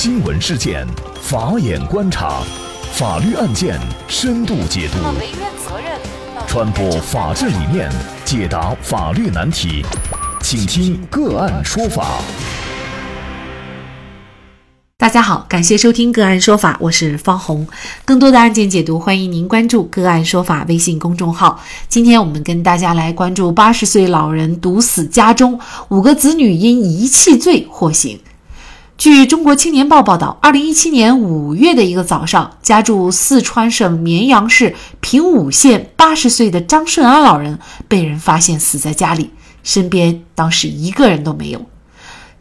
新闻事件，法眼观察，法律案件深度解读，传播法治理念，解答法律难题，请听个案说法。大家好，感谢收听个案说法，我是方红。更多的案件解读，欢迎您关注个案说法微信公众号。今天我们跟大家来关注八十岁老人毒死家中五个子女，因遗弃罪获刑。据中国青年报报道，二零一七年五月的一个早上，家住四川省绵阳市平武县八十岁的张顺安老人被人发现死在家里，身边当时一个人都没有。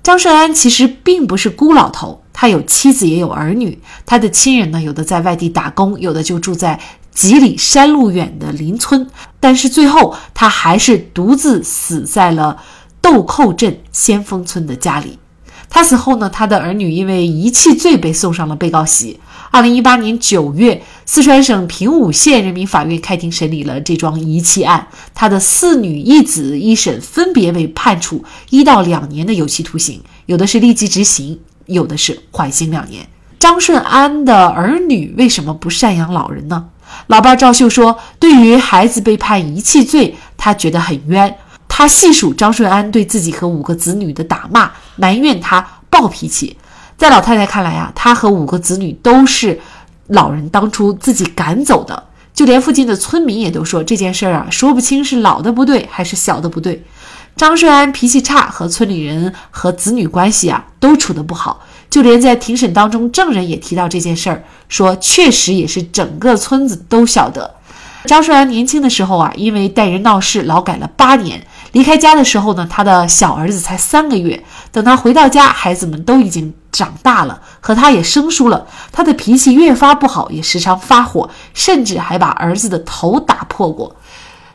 张顺安其实并不是孤老头，他有妻子也有儿女，他的亲人呢，有的在外地打工，有的就住在几里山路远的邻村，但是最后他还是独自死在了豆蔻镇先锋村的家里。他死后呢，他的儿女因为遗弃罪被送上了被告席。二零一八年九月，四川省平武县人民法院开庭审理了这桩遗弃案。他的四女一子一审分别被判处一到两年的有期徒刑，有的是立即执行，有的是缓刑两年。张顺安的儿女为什么不赡养老人呢？老伴赵秀说：“对于孩子被判遗弃罪，他觉得很冤。”他细数张顺安对自己和五个子女的打骂，埋怨他暴脾气。在老太太看来啊，他和五个子女都是老人当初自己赶走的。就连附近的村民也都说这件事儿啊，说不清是老的不对还是小的不对。张顺安脾气差，和村里人和子女关系啊都处得不好。就连在庭审当中，证人也提到这件事儿，说确实也是整个村子都晓得。张顺安年轻的时候啊，因为带人闹事，劳改了八年。离开家的时候呢，他的小儿子才三个月。等他回到家，孩子们都已经长大了，和他也生疏了。他的脾气越发不好，也时常发火，甚至还把儿子的头打破过。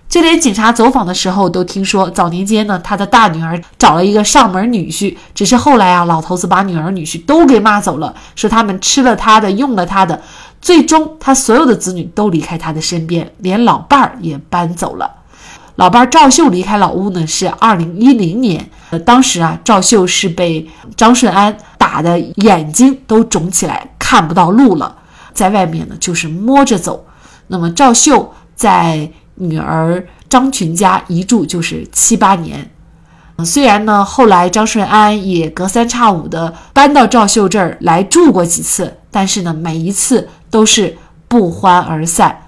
就连警察走访的时候，都听说早年间呢，他的大女儿找了一个上门女婿，只是后来啊，老头子把女儿女婿都给骂走了，说他们吃了他的，用了他的。最终，他所有的子女都离开他的身边，连老伴儿也搬走了。老伴赵秀离开老屋呢，是二零一零年。呃，当时啊，赵秀是被张顺安打的眼睛都肿起来，看不到路了，在外面呢就是摸着走。那么赵秀在女儿张群家一住就是七八年。虽然呢，后来张顺安也隔三差五的搬到赵秀这儿来住过几次，但是呢，每一次都是不欢而散。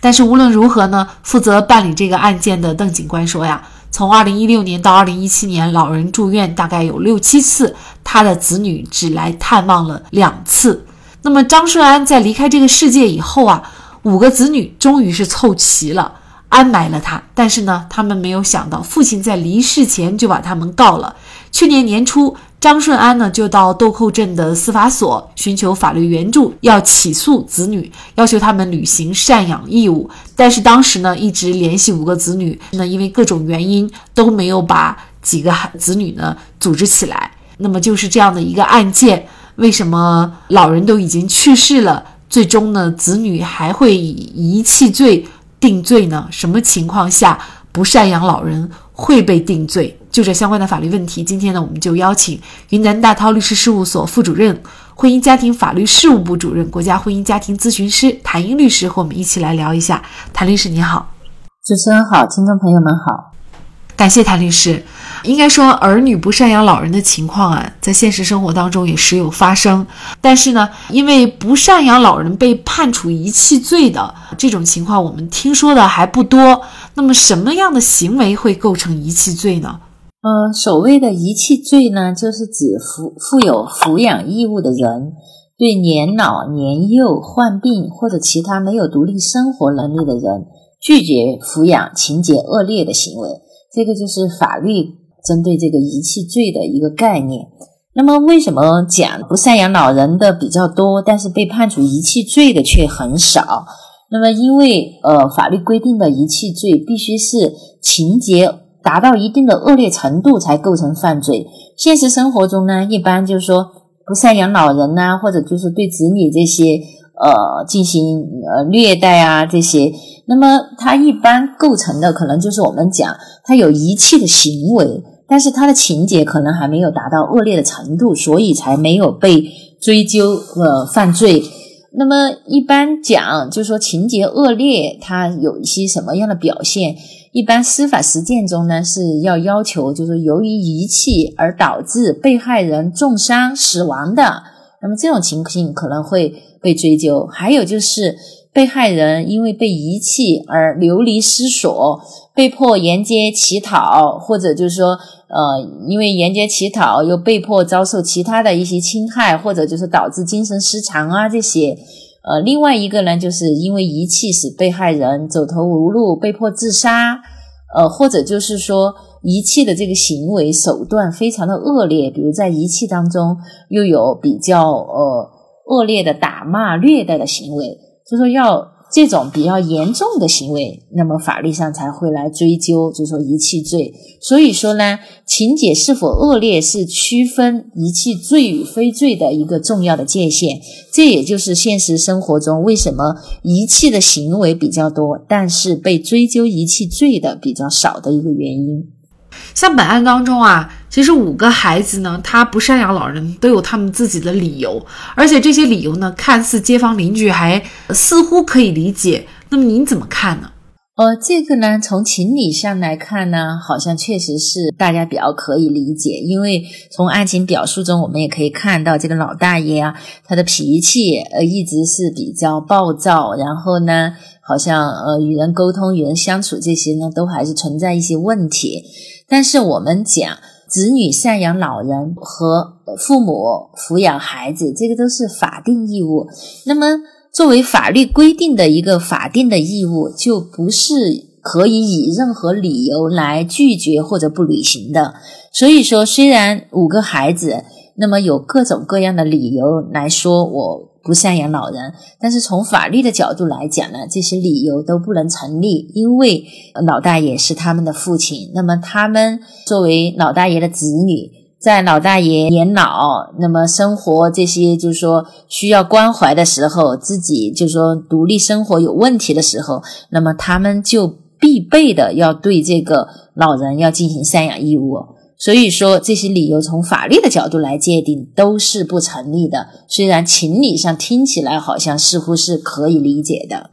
但是无论如何呢，负责办理这个案件的邓警官说呀，从二零一六年到二零一七年，老人住院大概有六七次，他的子女只来探望了两次。那么张顺安在离开这个世界以后啊，五个子女终于是凑齐了，安埋了他。但是呢，他们没有想到，父亲在离世前就把他们告了。去年年初。张顺安呢，就到豆蔻镇的司法所寻求法律援助，要起诉子女，要求他们履行赡养义务。但是当时呢，一直联系五个子女，那因为各种原因都没有把几个子女呢组织起来。那么就是这样的一个案件，为什么老人都已经去世了，最终呢，子女还会以遗弃罪定罪呢？什么情况下不赡养老人会被定罪？就这相关的法律问题，今天呢，我们就邀请云南大韬律师事务所副主任、婚姻家庭法律事务部主任、国家婚姻家庭咨询师谭英律师和我们一起来聊一下。谭律师你好，主持人好，听众朋友们好，感谢谭律师。应该说，儿女不赡养老人的情况啊，在现实生活当中也时有发生。但是呢，因为不赡养老人被判处遗弃罪的这种情况，我们听说的还不多。那么，什么样的行为会构成遗弃罪呢？呃，所谓的遗弃罪呢，就是指负负有抚养义务的人，对年老、年幼、患病或者其他没有独立生活能力的人，拒绝抚养情节恶劣的行为，这个就是法律针对这个遗弃罪的一个概念。那么，为什么讲不赡养老人的比较多，但是被判处遗弃罪的却很少？那么，因为呃，法律规定的遗弃罪必须是情节。达到一定的恶劣程度才构成犯罪。现实生活中呢，一般就是说不赡养老人呐，或者就是对子女这些呃进行呃虐待啊这些，那么他一般构成的可能就是我们讲他有遗弃的行为，但是他的情节可能还没有达到恶劣的程度，所以才没有被追究呃犯罪。那么一般讲，就是说情节恶劣，它有一些什么样的表现？一般司法实践中呢，是要要求，就是由于遗弃而导致被害人重伤死亡的，那么这种情形可能会被追究。还有就是被害人因为被遗弃而流离失所，被迫沿街乞讨，或者就是说，呃，因为沿街乞讨又被迫遭受其他的一些侵害，或者就是导致精神失常啊这些。呃，另外一个呢，就是因为遗弃使被害人走投无路，被迫自杀，呃，或者就是说遗弃的这个行为手段非常的恶劣，比如在遗弃当中又有比较呃恶劣的打骂、虐待的行为，就说要。这种比较严重的行为，那么法律上才会来追究，就是说遗弃罪。所以说呢，情节是否恶劣是区分遗弃罪与非罪的一个重要的界限。这也就是现实生活中为什么遗弃的行为比较多，但是被追究遗弃罪的比较少的一个原因。像本案当中啊，其实五个孩子呢，他不赡养老人都有他们自己的理由，而且这些理由呢，看似街坊邻居还似乎可以理解。那么您怎么看呢？呃，这个呢，从情理上来看呢，好像确实是大家比较可以理解，因为从案情表述中，我们也可以看到这个老大爷啊，他的脾气呃一直是比较暴躁，然后呢，好像呃与人沟通、与人相处这些呢，都还是存在一些问题。但是我们讲子女赡养老人和父母抚养孩子，这个都是法定义务。那么作为法律规定的一个法定的义务，就不是可以以任何理由来拒绝或者不履行的。所以说，虽然五个孩子，那么有各种各样的理由来说我。不赡养老人，但是从法律的角度来讲呢，这些理由都不能成立，因为老大爷是他们的父亲。那么他们作为老大爷的子女，在老大爷年老，那么生活这些就是说需要关怀的时候，自己就是说独立生活有问题的时候，那么他们就必备的要对这个老人要进行赡养义务。所以说，这些理由从法律的角度来界定都是不成立的。虽然情理上听起来好像似乎是可以理解的。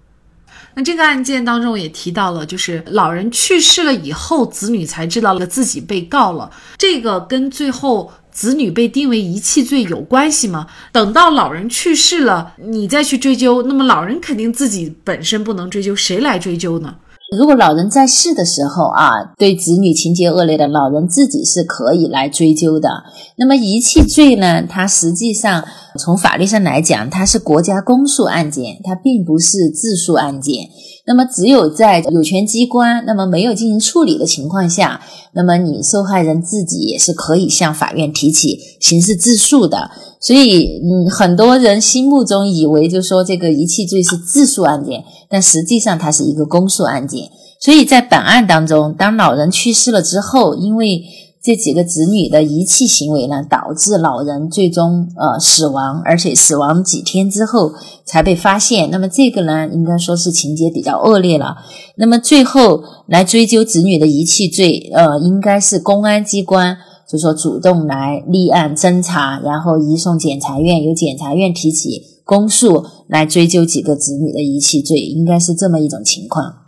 那这个案件当中也提到了，就是老人去世了以后，子女才知道了自己被告了。这个跟最后子女被定为遗弃罪有关系吗？等到老人去世了，你再去追究，那么老人肯定自己本身不能追究，谁来追究呢？如果老人在世的时候啊，对子女情节恶劣的老人自己是可以来追究的。那么遗弃罪呢？它实际上从法律上来讲，它是国家公诉案件，它并不是自诉案件。那么，只有在有权机关那么没有进行处理的情况下，那么你受害人自己也是可以向法院提起刑事自诉的。所以，嗯，很多人心目中以为就说这个遗弃罪是自诉案件，但实际上它是一个公诉案件。所以在本案当中，当老人去世了之后，因为这几个子女的遗弃行为呢，导致老人最终呃死亡，而且死亡几天之后才被发现。那么这个呢，应该说是情节比较恶劣了。那么最后来追究子女的遗弃罪，呃，应该是公安机关就说主动来立案侦查，然后移送检察院，由检察院提起公诉来追究几个子女的遗弃罪，应该是这么一种情况。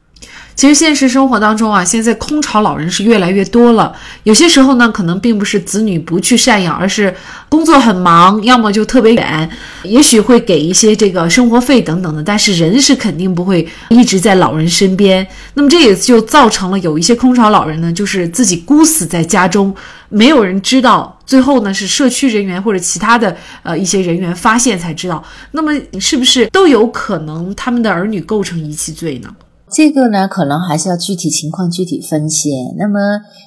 其实现实生活当中啊，现在空巢老人是越来越多了。有些时候呢，可能并不是子女不去赡养，而是工作很忙，要么就特别远，也许会给一些这个生活费等等的，但是人是肯定不会一直在老人身边。那么这也就造成了有一些空巢老人呢，就是自己孤死在家中，没有人知道，最后呢是社区人员或者其他的呃一些人员发现才知道。那么是不是都有可能他们的儿女构成遗弃罪呢？这个呢，可能还是要具体情况具体分析。那么，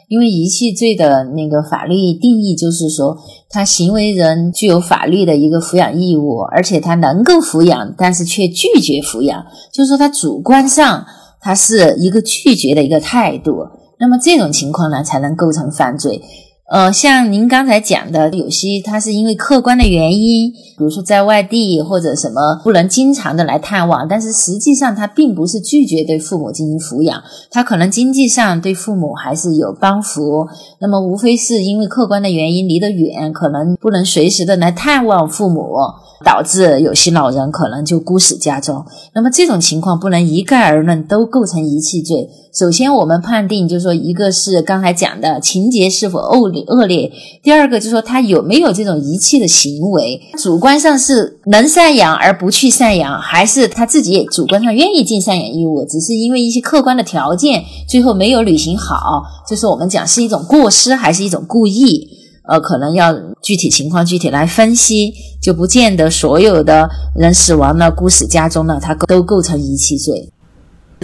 因为遗弃罪的那个法律定义就是说，他行为人具有法律的一个抚养义务，而且他能够抚养，但是却拒绝抚养，就是说他主观上他是一个拒绝的一个态度。那么这种情况呢，才能构成犯罪。呃，像您刚才讲的，有些他是因为客观的原因，比如说在外地或者什么不能经常的来探望，但是实际上他并不是拒绝对父母进行抚养，他可能经济上对父母还是有帮扶，那么无非是因为客观的原因离得远，可能不能随时的来探望父母。导致有些老人可能就孤死家中，那么这种情况不能一概而论都构成遗弃罪。首先，我们判定就是说，一个是刚才讲的情节是否恶劣恶劣，第二个就是说他有没有这种遗弃的行为，主观上是能赡养而不去赡养，还是他自己也主观上愿意尽赡养义务，只是因为一些客观的条件最后没有履行好，就是我们讲是一种过失还是一种故意。呃，可能要具体情况具体来分析，就不见得所有的人死亡了、孤死家中呢，他都构成遗弃罪。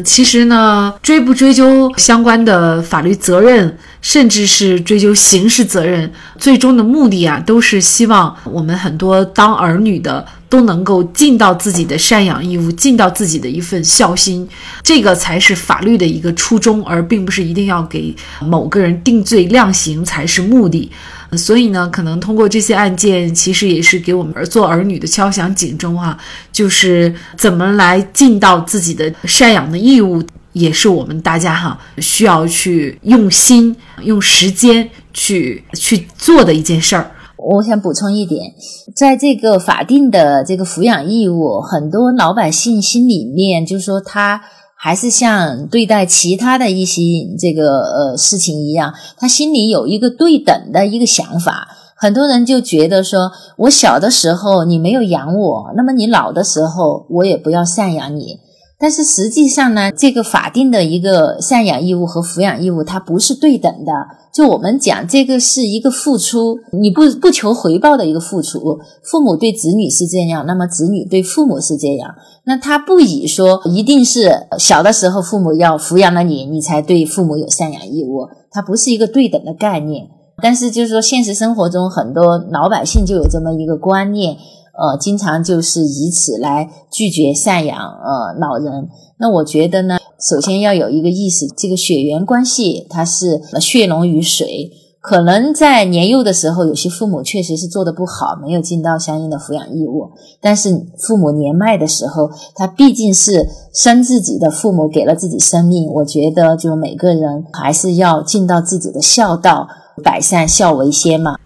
其实呢，追不追究相关的法律责任，甚至是追究刑事责任，最终的目的啊，都是希望我们很多当儿女的都能够尽到自己的赡养义务，尽到自己的一份孝心，这个才是法律的一个初衷，而并不是一定要给某个人定罪量刑才是目的。所以呢，可能通过这些案件，其实也是给我们做儿女的敲响警钟啊，就是怎么来尽到自己的赡养的义务，也是我们大家哈需要去用心、用时间去去做的一件事儿。我想补充一点，在这个法定的这个抚养义务，很多老百姓心里面就是说他。还是像对待其他的一些这个呃事情一样，他心里有一个对等的一个想法。很多人就觉得说，我小的时候你没有养我，那么你老的时候我也不要赡养你。但是实际上呢，这个法定的一个赡养义务和抚养义务，它不是对等的。就我们讲，这个是一个付出，你不不求回报的一个付出。父母对子女是这样，那么子女对父母是这样。那他不以说一定是小的时候父母要抚养了你，你才对父母有赡养义务，它不是一个对等的概念。但是就是说，现实生活中很多老百姓就有这么一个观念。呃，经常就是以此来拒绝赡养呃老人。那我觉得呢，首先要有一个意识，这个血缘关系它是血浓于水。可能在年幼的时候，有些父母确实是做的不好，没有尽到相应的抚养义务。但是父母年迈的时候，他毕竟是生自己的父母，给了自己生命。我觉得，就每个人还是要尽到自己的孝道，百善孝为先嘛。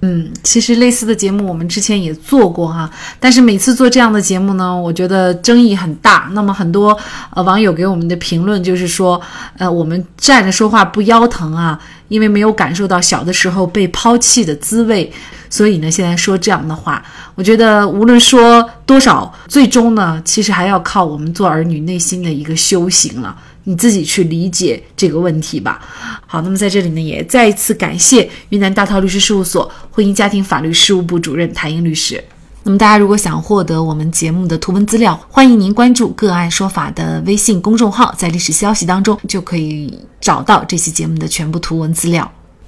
嗯，其实类似的节目我们之前也做过哈，但是每次做这样的节目呢，我觉得争议很大。那么很多呃网友给我们的评论就是说，呃，我们站着说话不腰疼啊，因为没有感受到小的时候被抛弃的滋味，所以呢，现在说这样的话。我觉得无论说多少，最终呢，其实还要靠我们做儿女内心的一个修行了。你自己去理解这个问题吧。好，那么在这里呢，也再一次感谢云南大韬律师事务所婚姻家庭法律事务部主任谭英律师。那么大家如果想获得我们节目的图文资料，欢迎您关注“个案说法”的微信公众号，在历史消息当中就可以找到这期节目的全部图文资料。